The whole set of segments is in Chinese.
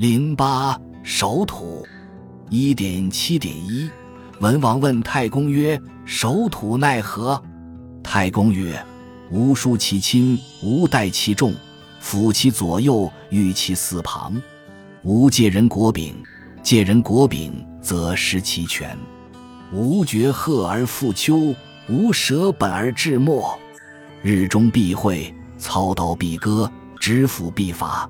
零八守土，一点七点一。文王问太公曰：“守土奈何？”太公曰：“吾疏其亲，吾待其众，辅其左右，御其四旁。吾借人国柄，借人国柄，则失其权。吾绝壑而复丘，吾舍本而治末。日中必会，操刀必割，执斧必伐。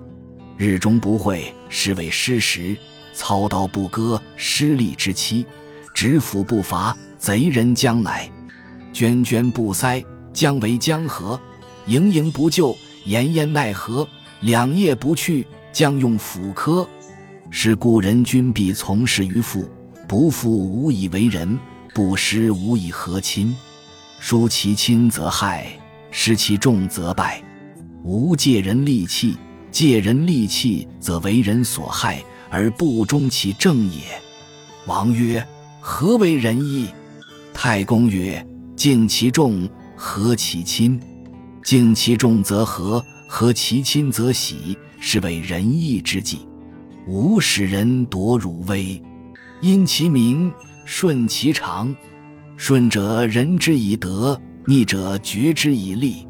日中不会，是谓失时；操刀不割，失利之期；执斧不伐，贼人将来。涓涓不塞，将为江河；盈盈不就，言焉奈何？两腋不去，将用斧磕。是故人君必从事于父，不父无以为人，不师无以和亲。疏其亲则害，失其重则败。吾借人利器。借人利器，则为人所害，而不忠其正也。王曰：“何为仁义？”太公曰：“敬其重，和其亲。敬其重则和，和其亲则喜，是为仁义之计。吾使人夺汝威，因其名，顺其常。顺者仁之以德，逆者绝之以利。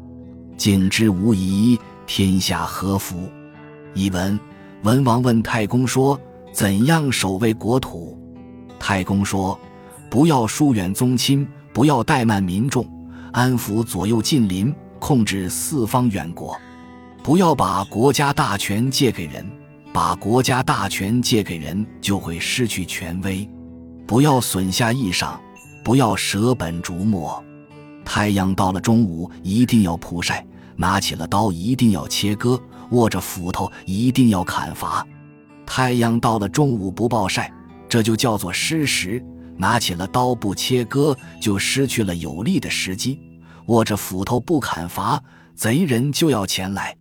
敬之无疑。”天下何福？译文：文王问太公说：“怎样守卫国土？”太公说：“不要疏远宗亲，不要怠慢民众，安抚左右近邻，控制四方远国。不要把国家大权借给人，把国家大权借给人就会失去权威。不要损下益上，不要舍本逐末。太阳到了中午，一定要曝晒。”拿起了刀，一定要切割；握着斧头，一定要砍伐。太阳到了中午不暴晒，这就叫做失时；拿起了刀不切割，就失去了有利的时机；握着斧头不砍伐，贼人就要前来。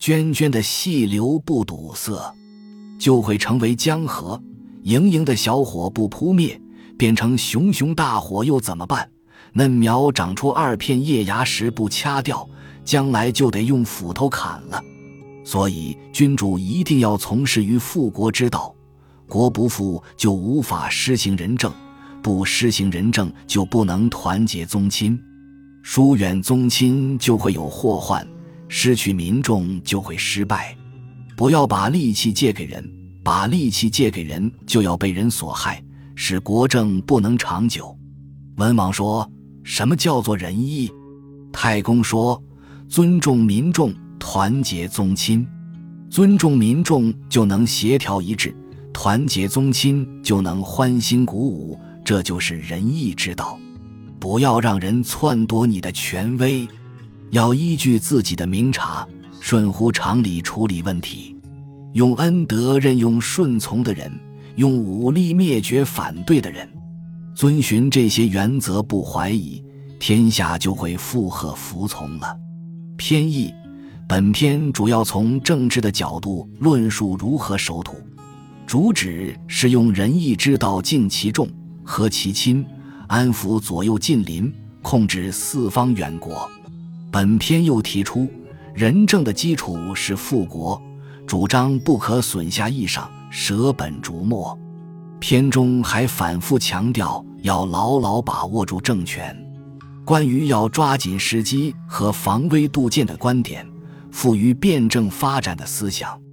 涓涓的细流不堵塞，就会成为江河；盈盈的小火不扑灭，变成熊熊大火，又怎么办？嫩苗长出二片叶芽时不掐掉。将来就得用斧头砍了，所以君主一定要从事于复国之道。国不富，就无法施行仁政；不施行仁政，就不能团结宗亲。疏远宗亲就会有祸患，失去民众就会失败。不要把力气借给人，把力气借给人就要被人所害，使国政不能长久。文王说：“什么叫做仁义？”太公说。尊重民众，团结宗亲；尊重民众就能协调一致，团结宗亲就能欢欣鼓舞。这就是仁义之道。不要让人篡夺你的权威，要依据自己的明察，顺乎常理处理问题。用恩德任用顺从的人，用武力灭绝反对的人。遵循这些原则，不怀疑，天下就会附和服从了。偏义，本篇主要从政治的角度论述如何守土，主旨是用仁义之道敬其重，和其亲，安抚左右近邻，控制四方远国。本篇又提出，仁政的基础是富国，主张不可损下益上，舍本逐末。篇中还反复强调要牢牢把握住政权。关于要抓紧时机和防微杜渐的观点，富于辩证发展的思想。